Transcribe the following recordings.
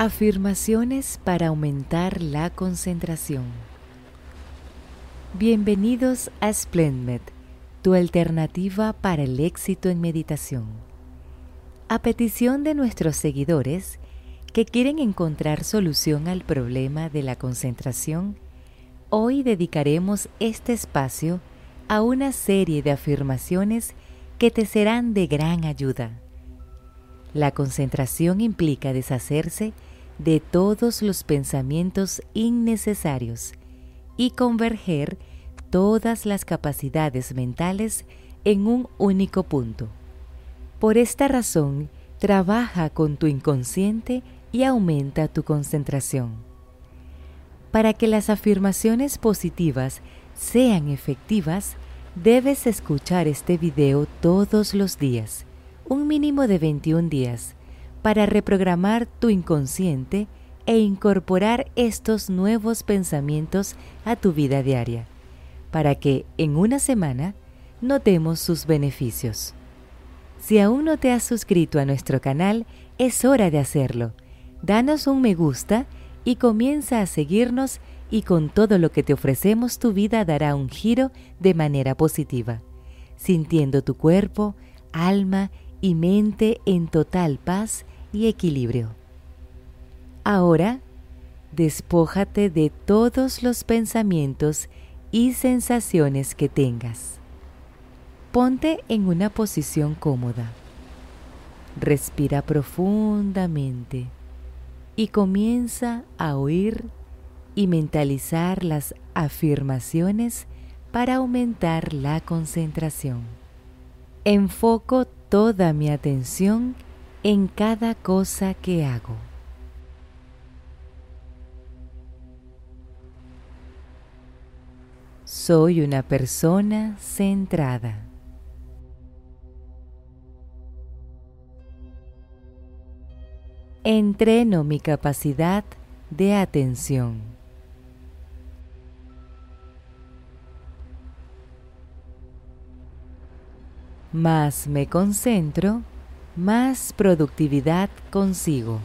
Afirmaciones para aumentar la concentración. Bienvenidos a Splendmed, tu alternativa para el éxito en meditación. A petición de nuestros seguidores que quieren encontrar solución al problema de la concentración, hoy dedicaremos este espacio a una serie de afirmaciones que te serán de gran ayuda. La concentración implica deshacerse de todos los pensamientos innecesarios y converger todas las capacidades mentales en un único punto. Por esta razón, trabaja con tu inconsciente y aumenta tu concentración. Para que las afirmaciones positivas sean efectivas, debes escuchar este video todos los días, un mínimo de 21 días, para reprogramar tu inconsciente e incorporar estos nuevos pensamientos a tu vida diaria, para que en una semana notemos sus beneficios. Si aún no te has suscrito a nuestro canal, es hora de hacerlo. Danos un me gusta y comienza a seguirnos y con todo lo que te ofrecemos tu vida dará un giro de manera positiva, sintiendo tu cuerpo, alma y mente en total paz y equilibrio. Ahora, despójate de todos los pensamientos y sensaciones que tengas. Ponte en una posición cómoda. Respira profundamente y comienza a oír y mentalizar las afirmaciones para aumentar la concentración. Enfoco toda mi atención en cada cosa que hago. Soy una persona centrada. Entreno mi capacidad de atención. Más me concentro, más productividad consigo.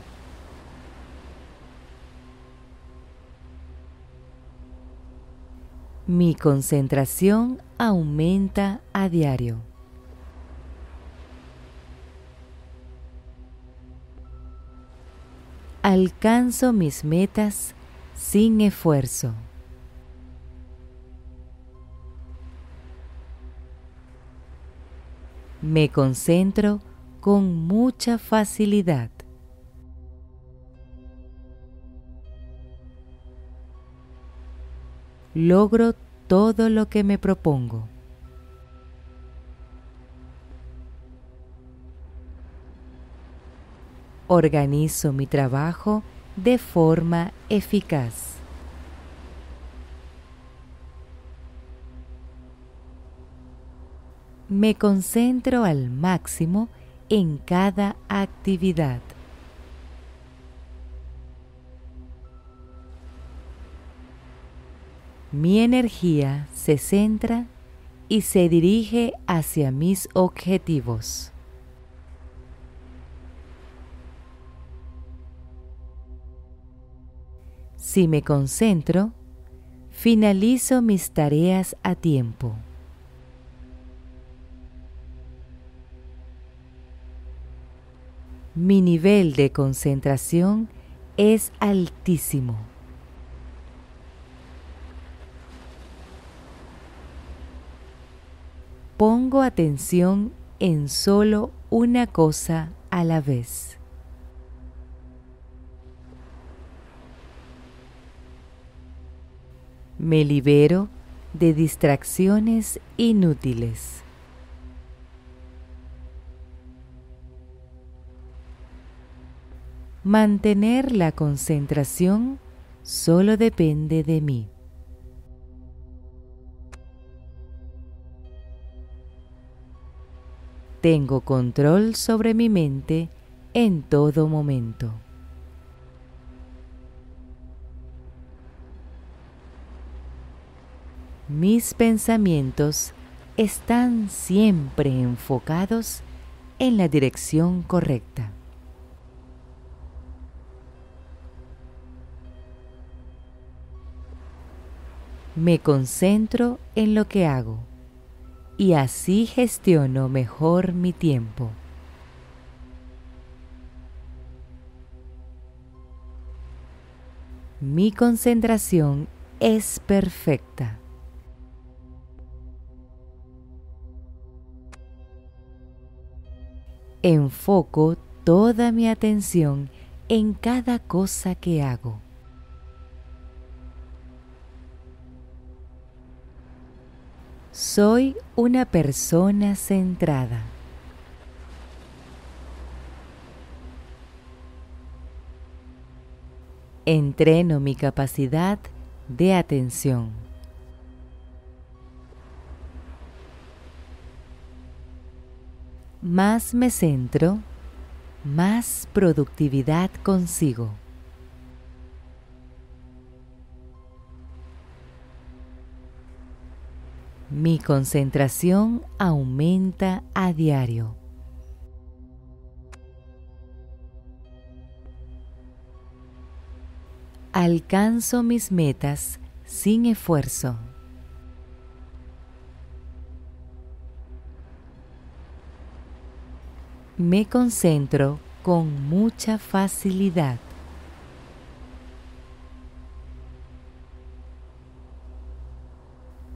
Mi concentración aumenta a diario. Alcanzo mis metas sin esfuerzo. Me concentro con mucha facilidad. Logro todo lo que me propongo. Organizo mi trabajo de forma eficaz. Me concentro al máximo en cada actividad. Mi energía se centra y se dirige hacia mis objetivos. Si me concentro, finalizo mis tareas a tiempo. Mi nivel de concentración es altísimo. Pongo atención en solo una cosa a la vez. Me libero de distracciones inútiles. Mantener la concentración solo depende de mí. Tengo control sobre mi mente en todo momento. Mis pensamientos están siempre enfocados en la dirección correcta. Me concentro en lo que hago y así gestiono mejor mi tiempo. Mi concentración es perfecta. Enfoco toda mi atención en cada cosa que hago. Soy una persona centrada. Entreno mi capacidad de atención. Más me centro, más productividad consigo. Mi concentración aumenta a diario. Alcanzo mis metas sin esfuerzo. Me concentro con mucha facilidad.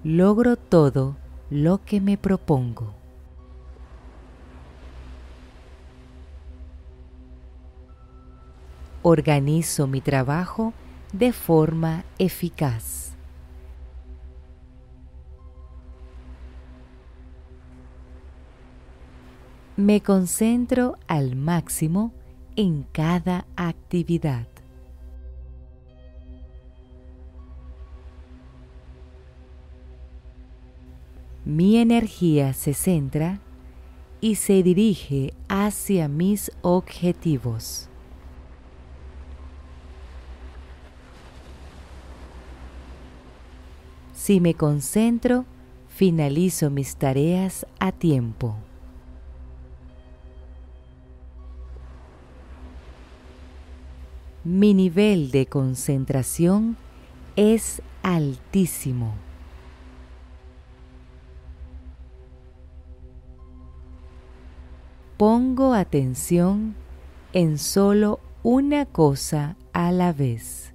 Logro todo lo que me propongo. Organizo mi trabajo de forma eficaz. Me concentro al máximo en cada actividad. Mi energía se centra y se dirige hacia mis objetivos. Si me concentro, finalizo mis tareas a tiempo. Mi nivel de concentración es altísimo. Pongo atención en solo una cosa a la vez.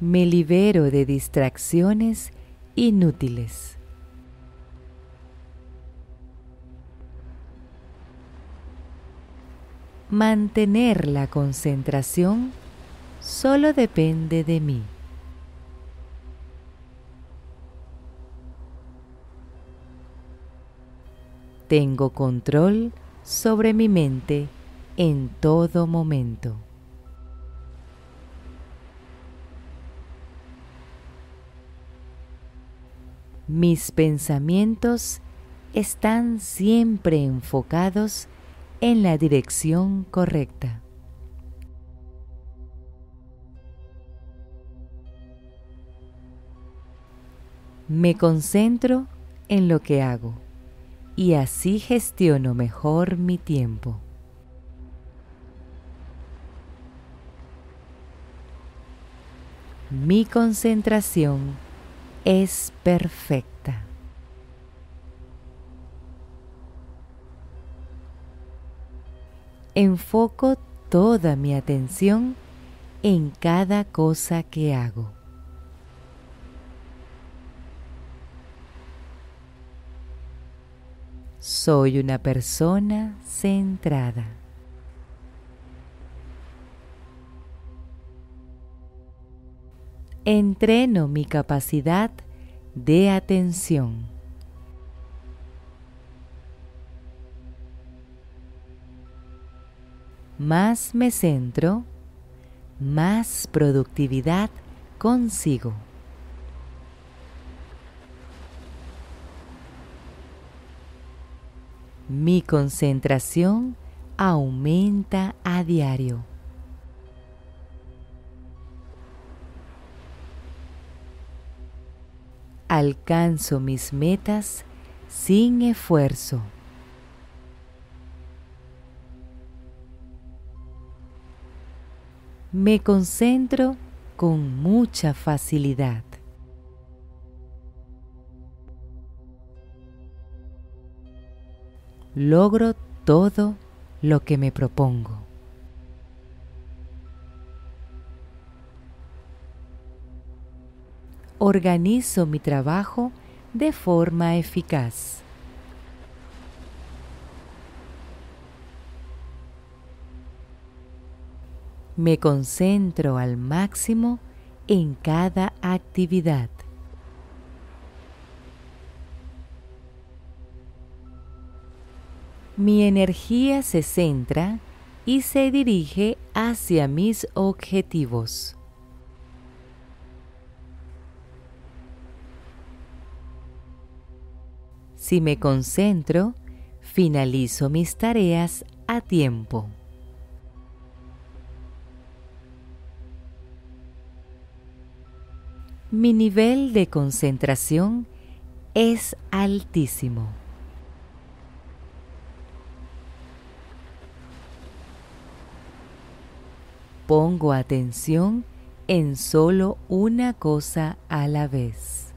Me libero de distracciones inútiles. Mantener la concentración solo depende de mí. Tengo control sobre mi mente en todo momento. Mis pensamientos están siempre enfocados en la dirección correcta. Me concentro en lo que hago y así gestiono mejor mi tiempo. Mi concentración es perfecta. Enfoco toda mi atención en cada cosa que hago. Soy una persona centrada. Entreno mi capacidad de atención. Más me centro, más productividad consigo. Mi concentración aumenta a diario. Alcanzo mis metas sin esfuerzo. Me concentro con mucha facilidad. Logro todo lo que me propongo. Organizo mi trabajo de forma eficaz. Me concentro al máximo en cada actividad. Mi energía se centra y se dirige hacia mis objetivos. Si me concentro, finalizo mis tareas a tiempo. Mi nivel de concentración es altísimo. Pongo atención en solo una cosa a la vez.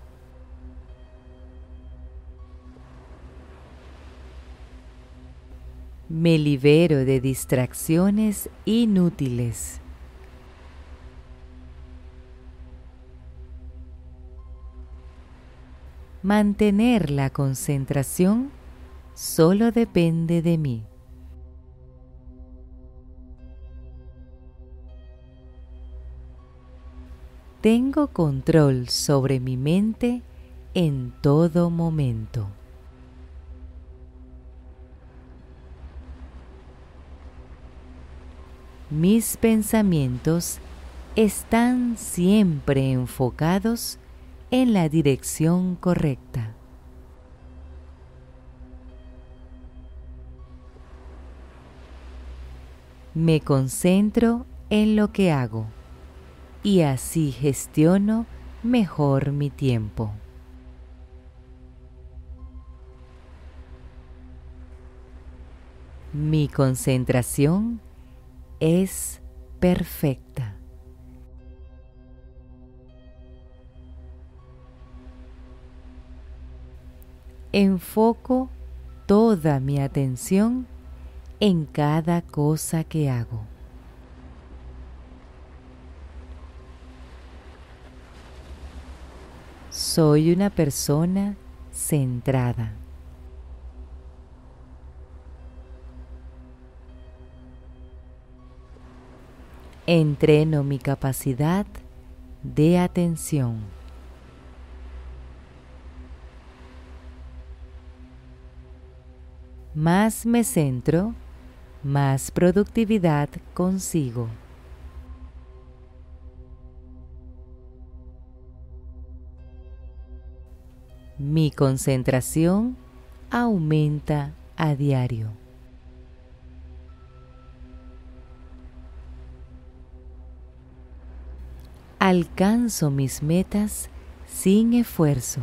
Me libero de distracciones inútiles. Mantener la concentración solo depende de mí. Tengo control sobre mi mente en todo momento. Mis pensamientos están siempre enfocados en la dirección correcta. Me concentro en lo que hago y así gestiono mejor mi tiempo. Mi concentración es perfecta. enfoco toda mi atención en cada cosa que hago. Soy una persona centrada. Entreno mi capacidad de atención. más me centro, más productividad consigo. Mi concentración aumenta a diario. Alcanzo mis metas sin esfuerzo.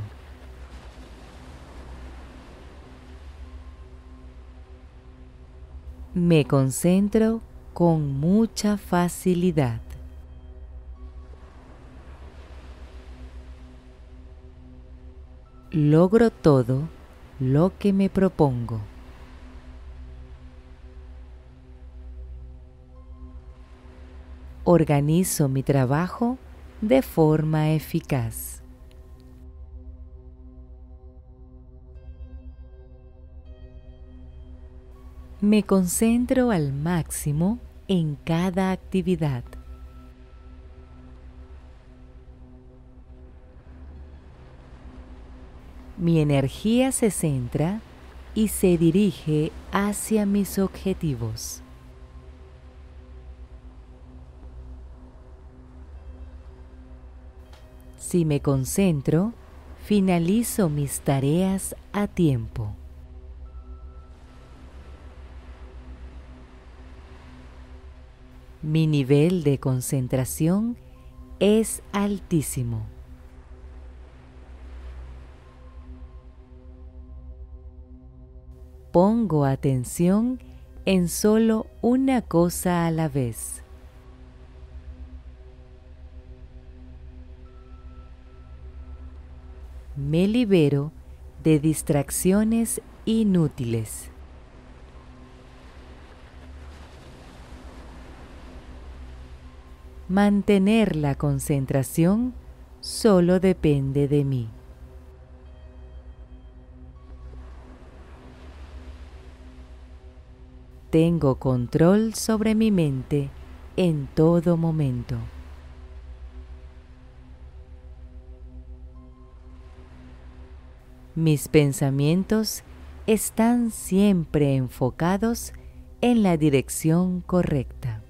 Me concentro con mucha facilidad. Logro todo lo que me propongo. Organizo mi trabajo de forma eficaz. Me concentro al máximo en cada actividad. Mi energía se centra y se dirige hacia mis objetivos. Si me concentro, finalizo mis tareas a tiempo. Mi nivel de concentración es altísimo. pongo atención en solo una cosa a la vez. Me libero de distracciones inútiles. Mantener la concentración solo depende de mí. Tengo control sobre mi mente en todo momento. Mis pensamientos están siempre enfocados en la dirección correcta.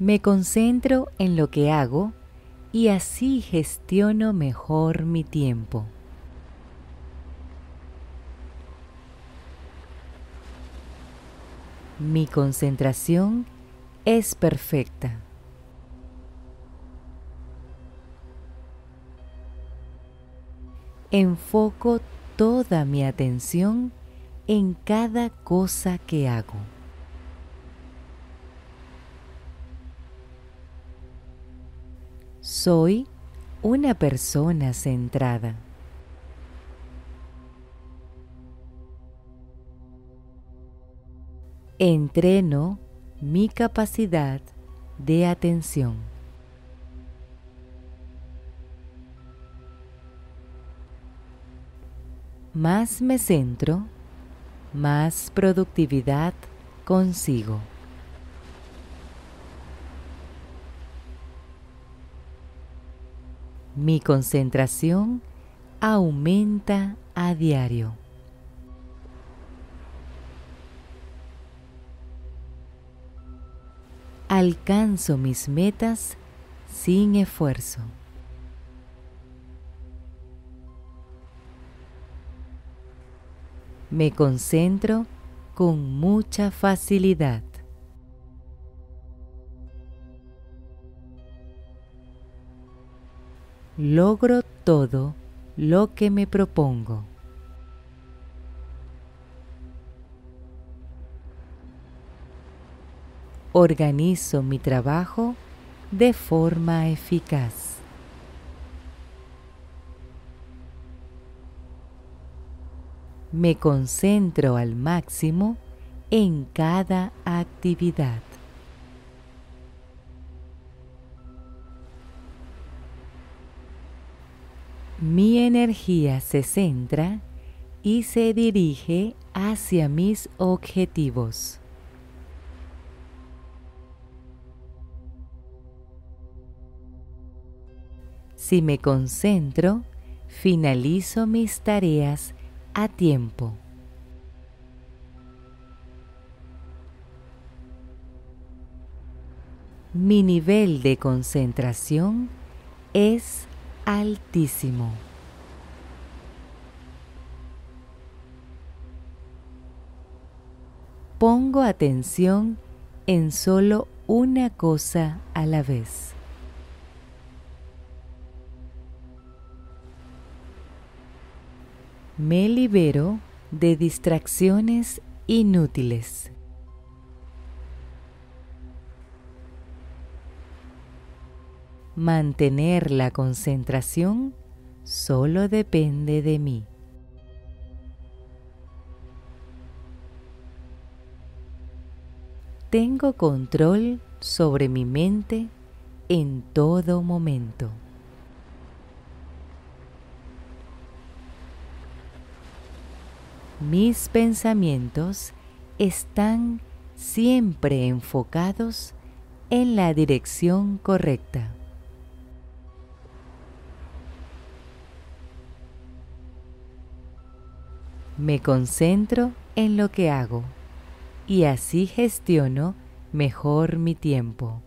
Me concentro en lo que hago y así gestiono mejor mi tiempo. Mi concentración es perfecta. Enfoco toda mi atención en cada cosa que hago. Soy una persona centrada. Entreno mi capacidad de atención. Más me centro, más productividad consigo. Mi concentración aumenta a diario. Alcanzo mis metas sin esfuerzo. Me concentro con mucha facilidad. Logro todo lo que me propongo. Organizo mi trabajo de forma eficaz. Me concentro al máximo en cada actividad. Mi energía se centra y se dirige hacia mis objetivos. Si me concentro, finalizo mis tareas a tiempo. Mi nivel de concentración es altísimo. Pongo atención en solo una cosa a la vez. Me libero de distracciones inútiles. Mantener la concentración solo depende de mí. Tengo control sobre mi mente en todo momento. Mis pensamientos están siempre enfocados en la dirección correcta. Me concentro en lo que hago y así gestiono mejor mi tiempo.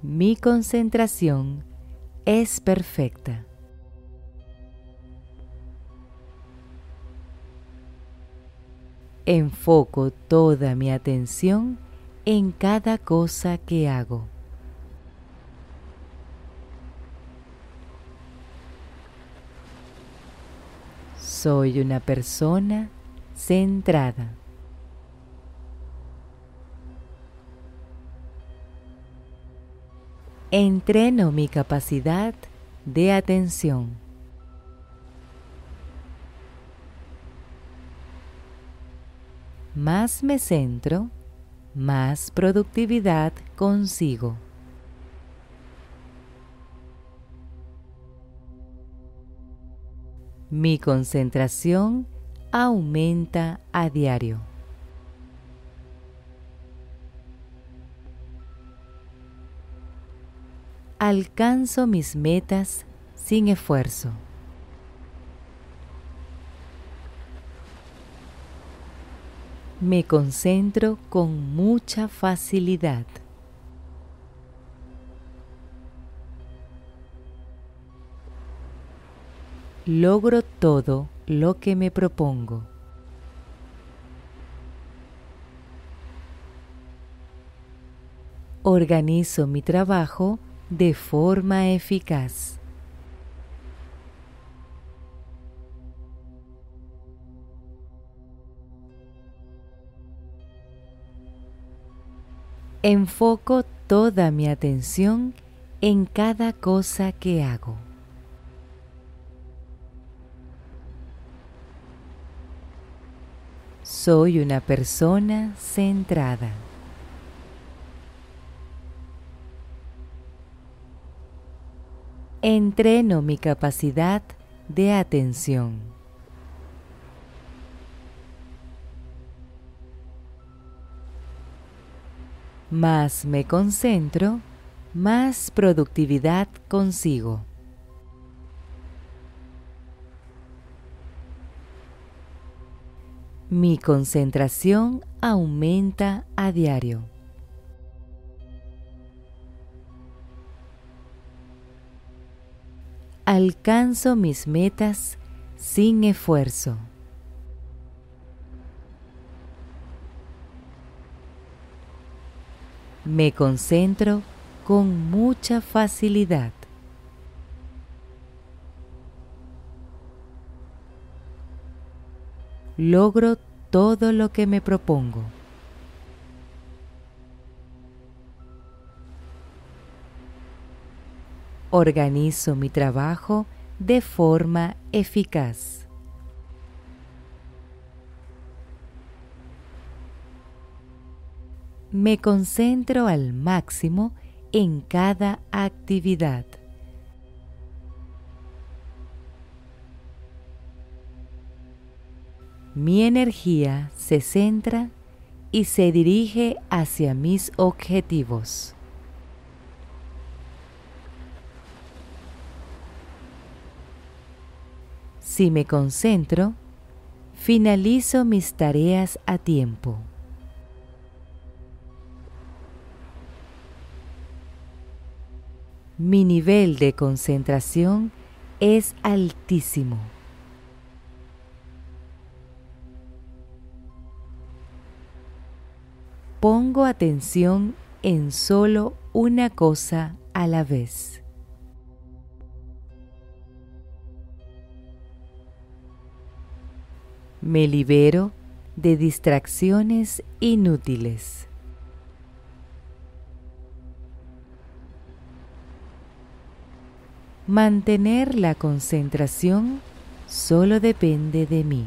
Mi concentración es perfecta. Enfoco toda mi atención en cada cosa que hago. Soy una persona centrada. Entreno mi capacidad de atención. Más me centro, más productividad consigo. Mi concentración aumenta a diario. Alcanzo mis metas sin esfuerzo. Me concentro con mucha facilidad. Logro todo lo que me propongo. Organizo mi trabajo de forma eficaz. Enfoco toda mi atención en cada cosa que hago. Soy una persona centrada. Entreno mi capacidad de atención. Más me concentro, más productividad consigo. Mi concentración aumenta a diario. Alcanzo mis metas sin esfuerzo. Me concentro con mucha facilidad. Logro todo lo que me propongo. Organizo mi trabajo de forma eficaz. Me concentro al máximo en cada actividad. Mi energía se centra y se dirige hacia mis objetivos. Si me concentro, finalizo mis tareas a tiempo. Mi nivel de concentración es altísimo. Pongo atención en solo una cosa a la vez. Me libero de distracciones inútiles. Mantener la concentración solo depende de mí.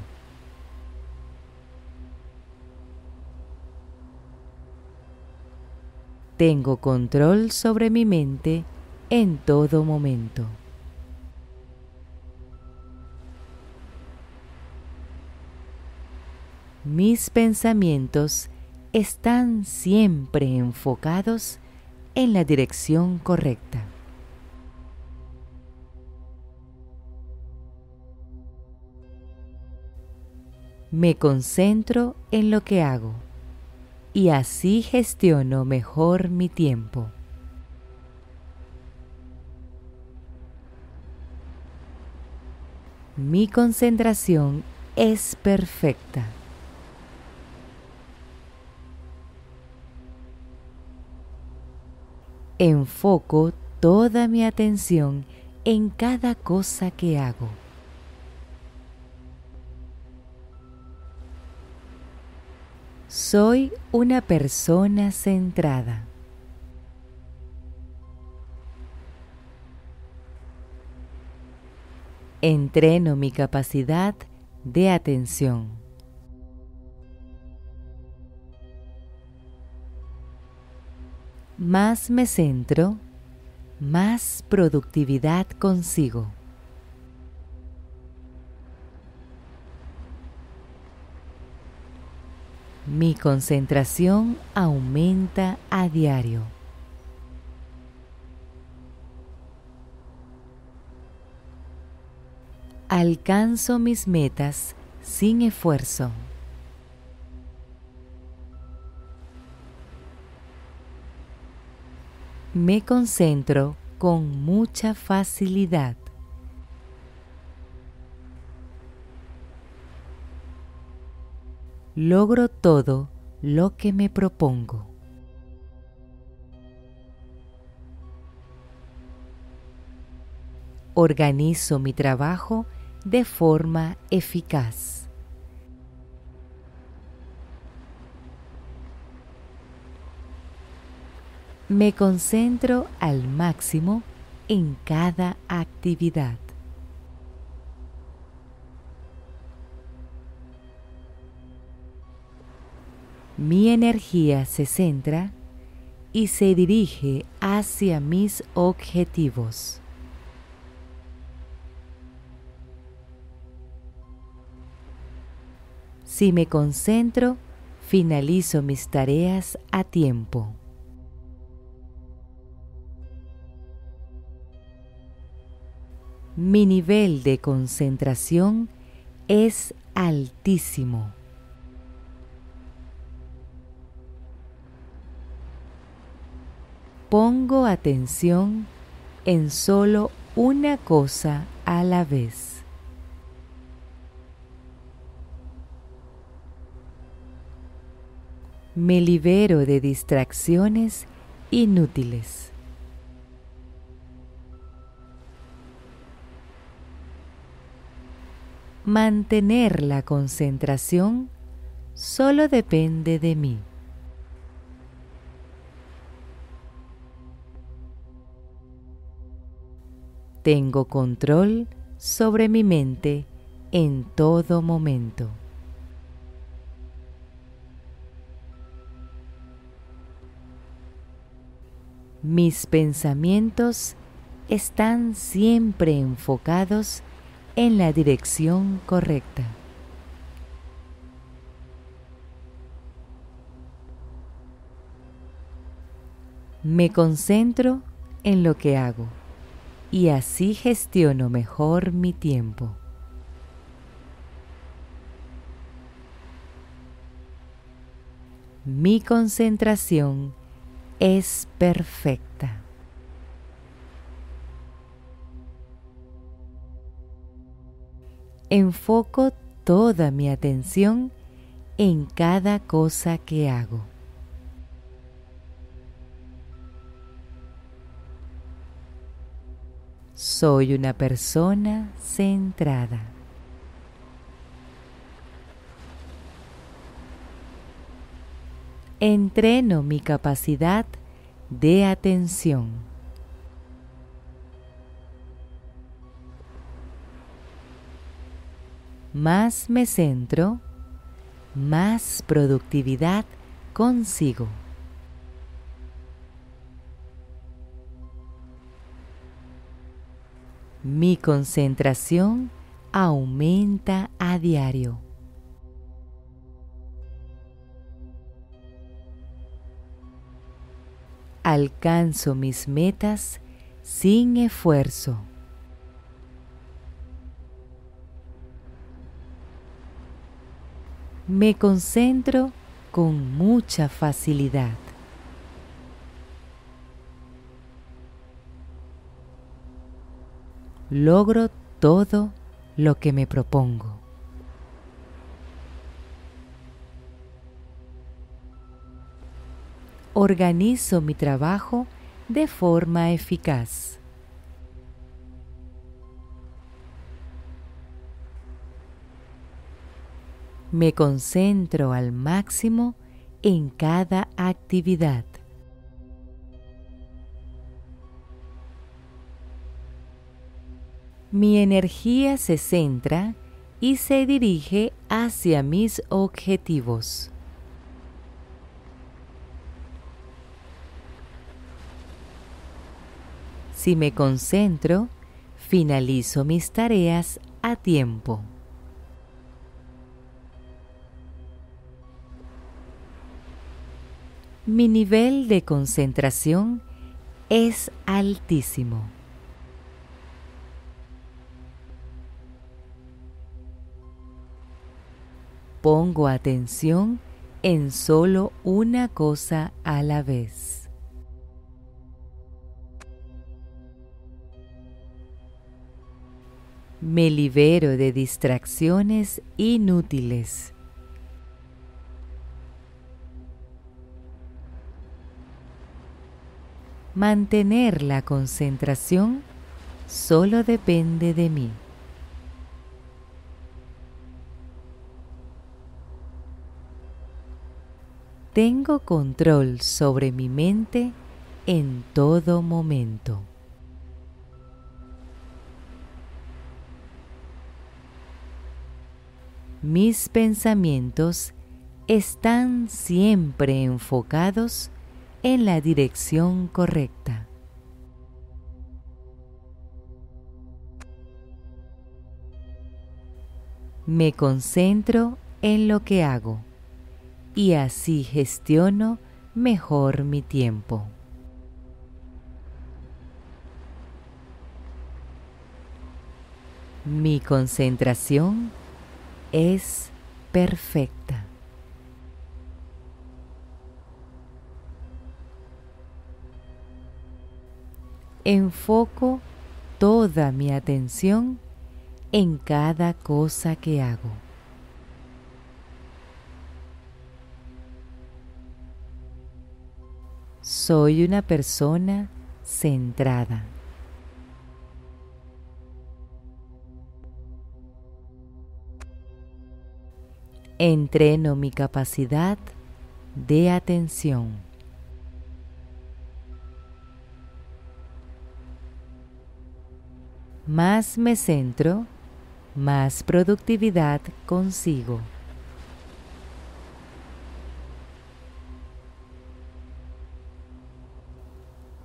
Tengo control sobre mi mente en todo momento. Mis pensamientos están siempre enfocados en la dirección correcta. Me concentro en lo que hago y así gestiono mejor mi tiempo. Mi concentración es perfecta. Enfoco toda mi atención en cada cosa que hago. Soy una persona centrada. Entreno mi capacidad de atención. Más me centro, más productividad consigo. Mi concentración aumenta a diario. Alcanzo mis metas sin esfuerzo. Me concentro con mucha facilidad. Logro todo lo que me propongo. Organizo mi trabajo de forma eficaz. Me concentro al máximo en cada actividad. Mi energía se centra y se dirige hacia mis objetivos. Si me concentro, finalizo mis tareas a tiempo. Mi nivel de concentración es altísimo. Pongo atención en solo una cosa a la vez. me libero de distracciones inútiles. Mantener la concentración solo depende de mí. Tengo control sobre mi mente en todo momento. Mis pensamientos están siempre enfocados en la dirección correcta. Me concentro en lo que hago y así gestiono mejor mi tiempo. Mi concentración es perfecta. Enfoco toda mi atención en cada cosa que hago. Soy una persona centrada. entreno mi capacidad de atención. Más me centro, más productividad consigo. Mi concentración aumenta a diario. alcanzo mis metas sin esfuerzo. Me concentro con mucha facilidad. Logro todo lo que me propongo. organizo mi trabajo de forma eficaz. Me concentro al máximo en cada actividad. Mi energía se centra y se dirige hacia mis objetivos. Si me concentro, finalizo mis tareas a tiempo. Mi nivel de concentración es altísimo. Pongo atención en solo una cosa a la vez. Me libero de distracciones inútiles. Mantener la concentración solo depende de mí. Tengo control sobre mi mente en todo momento. Mis pensamientos están siempre enfocados en la dirección correcta. Me concentro en lo que hago y así gestiono mejor mi tiempo. Mi concentración es perfecta. Enfoco toda mi atención en cada cosa que hago. Soy una persona centrada. Entreno mi capacidad de atención. Más me centro, más productividad consigo.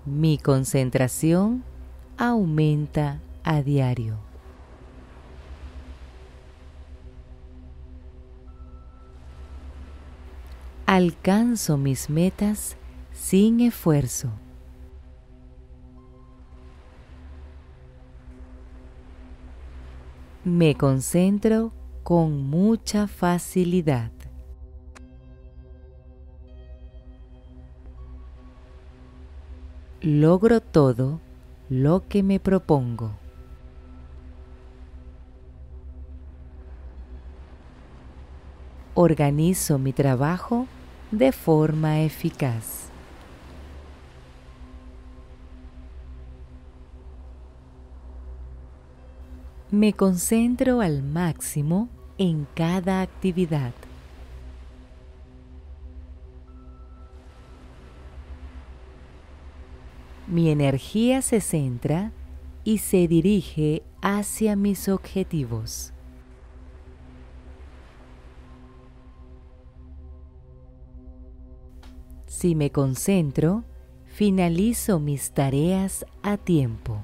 Mi concentración aumenta a diario. Alcanzo mis metas sin esfuerzo. Me concentro con mucha facilidad. logro todo lo que me propongo. Organizo mi trabajo de forma eficaz. Me concentro al máximo en cada actividad. Mi energía se centra y se dirige hacia mis objetivos. Si me concentro, finalizo mis tareas a tiempo.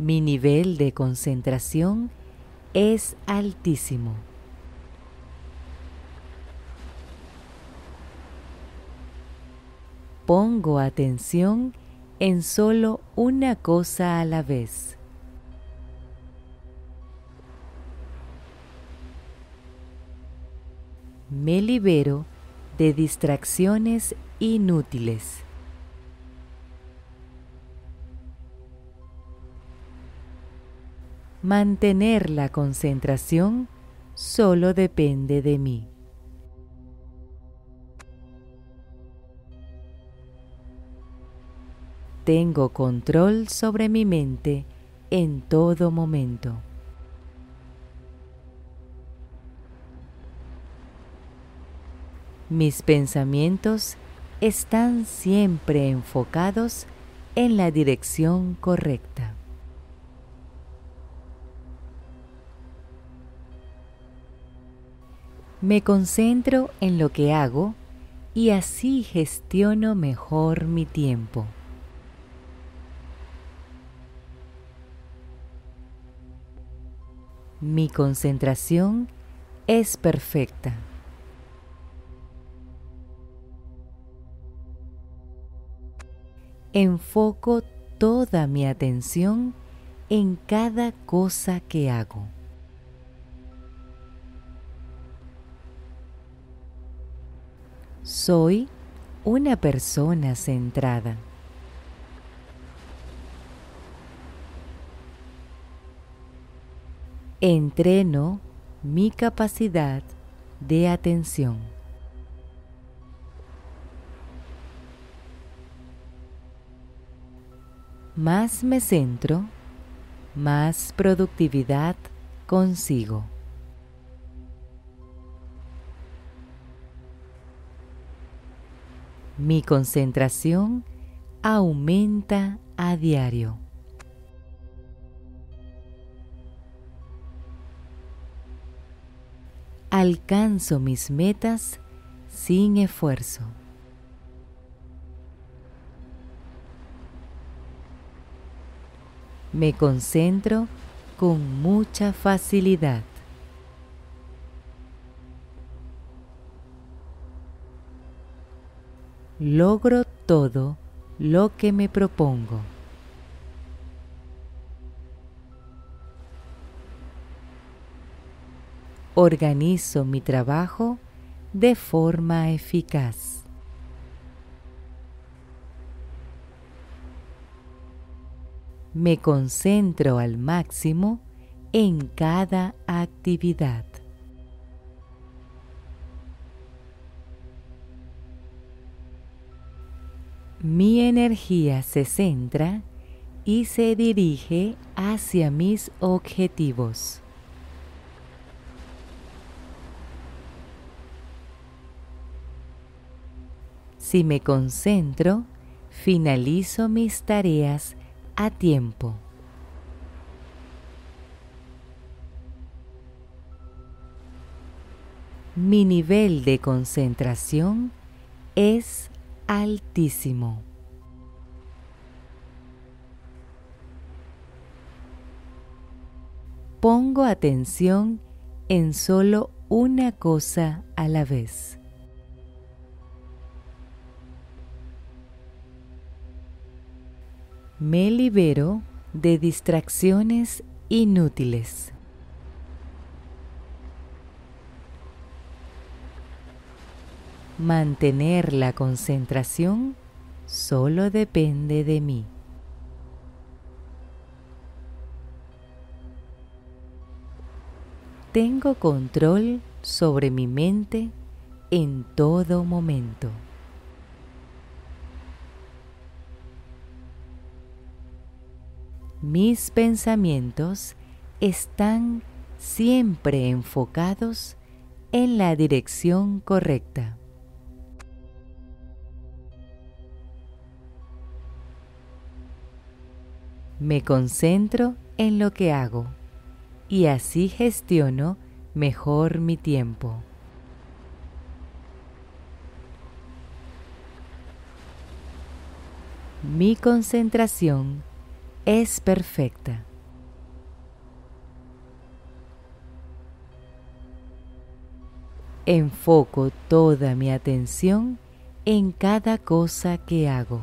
Mi nivel de concentración es altísimo. pongo atención en solo una cosa a la vez. Me libero de distracciones inútiles. Mantener la concentración solo depende de mí. Tengo control sobre mi mente en todo momento. Mis pensamientos están siempre enfocados en la dirección correcta. Me concentro en lo que hago y así gestiono mejor mi tiempo. Mi concentración es perfecta. Enfoco toda mi atención en cada cosa que hago. Soy una persona centrada. Entreno mi capacidad de atención. Más me centro, más productividad consigo. Mi concentración aumenta a diario. Alcanzo mis metas sin esfuerzo. Me concentro con mucha facilidad. Logro todo lo que me propongo. Organizo mi trabajo de forma eficaz. Me concentro al máximo en cada actividad. Mi energía se centra y se dirige hacia mis objetivos. Si me concentro, finalizo mis tareas a tiempo. Mi nivel de concentración es altísimo. Pongo atención en solo una cosa a la vez. Me libero de distracciones inútiles. Mantener la concentración solo depende de mí. Tengo control sobre mi mente en todo momento. Mis pensamientos están siempre enfocados en la dirección correcta. Me concentro en lo que hago y así gestiono mejor mi tiempo. Mi concentración es perfecta. Enfoco toda mi atención en cada cosa que hago.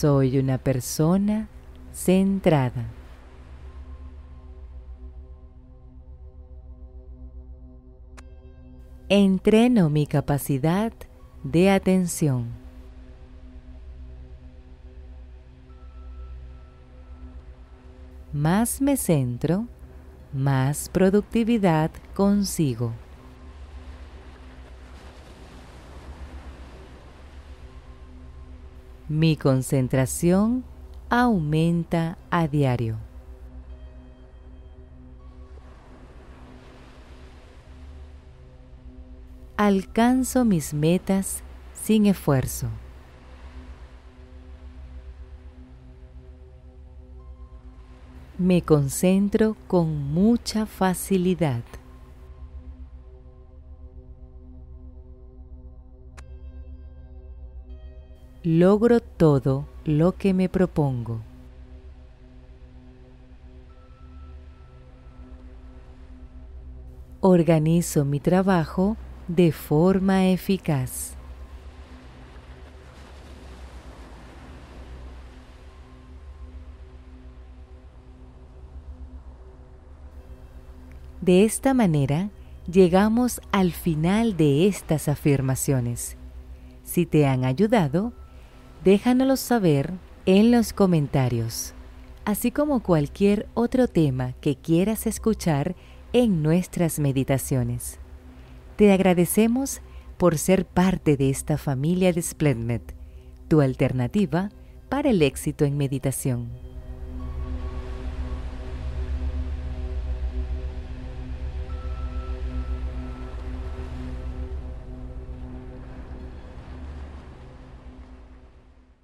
Soy una persona centrada. Entreno mi capacidad de atención. Más me centro, más productividad consigo. Mi concentración aumenta a diario. Alcanzo mis metas sin esfuerzo. Me concentro con mucha facilidad. Logro todo lo que me propongo. Organizo mi trabajo de forma eficaz. De esta manera, llegamos al final de estas afirmaciones. Si te han ayudado, déjanoslo saber en los comentarios, así como cualquier otro tema que quieras escuchar en nuestras meditaciones. Te agradecemos por ser parte de esta familia de Splendid, tu alternativa para el éxito en meditación.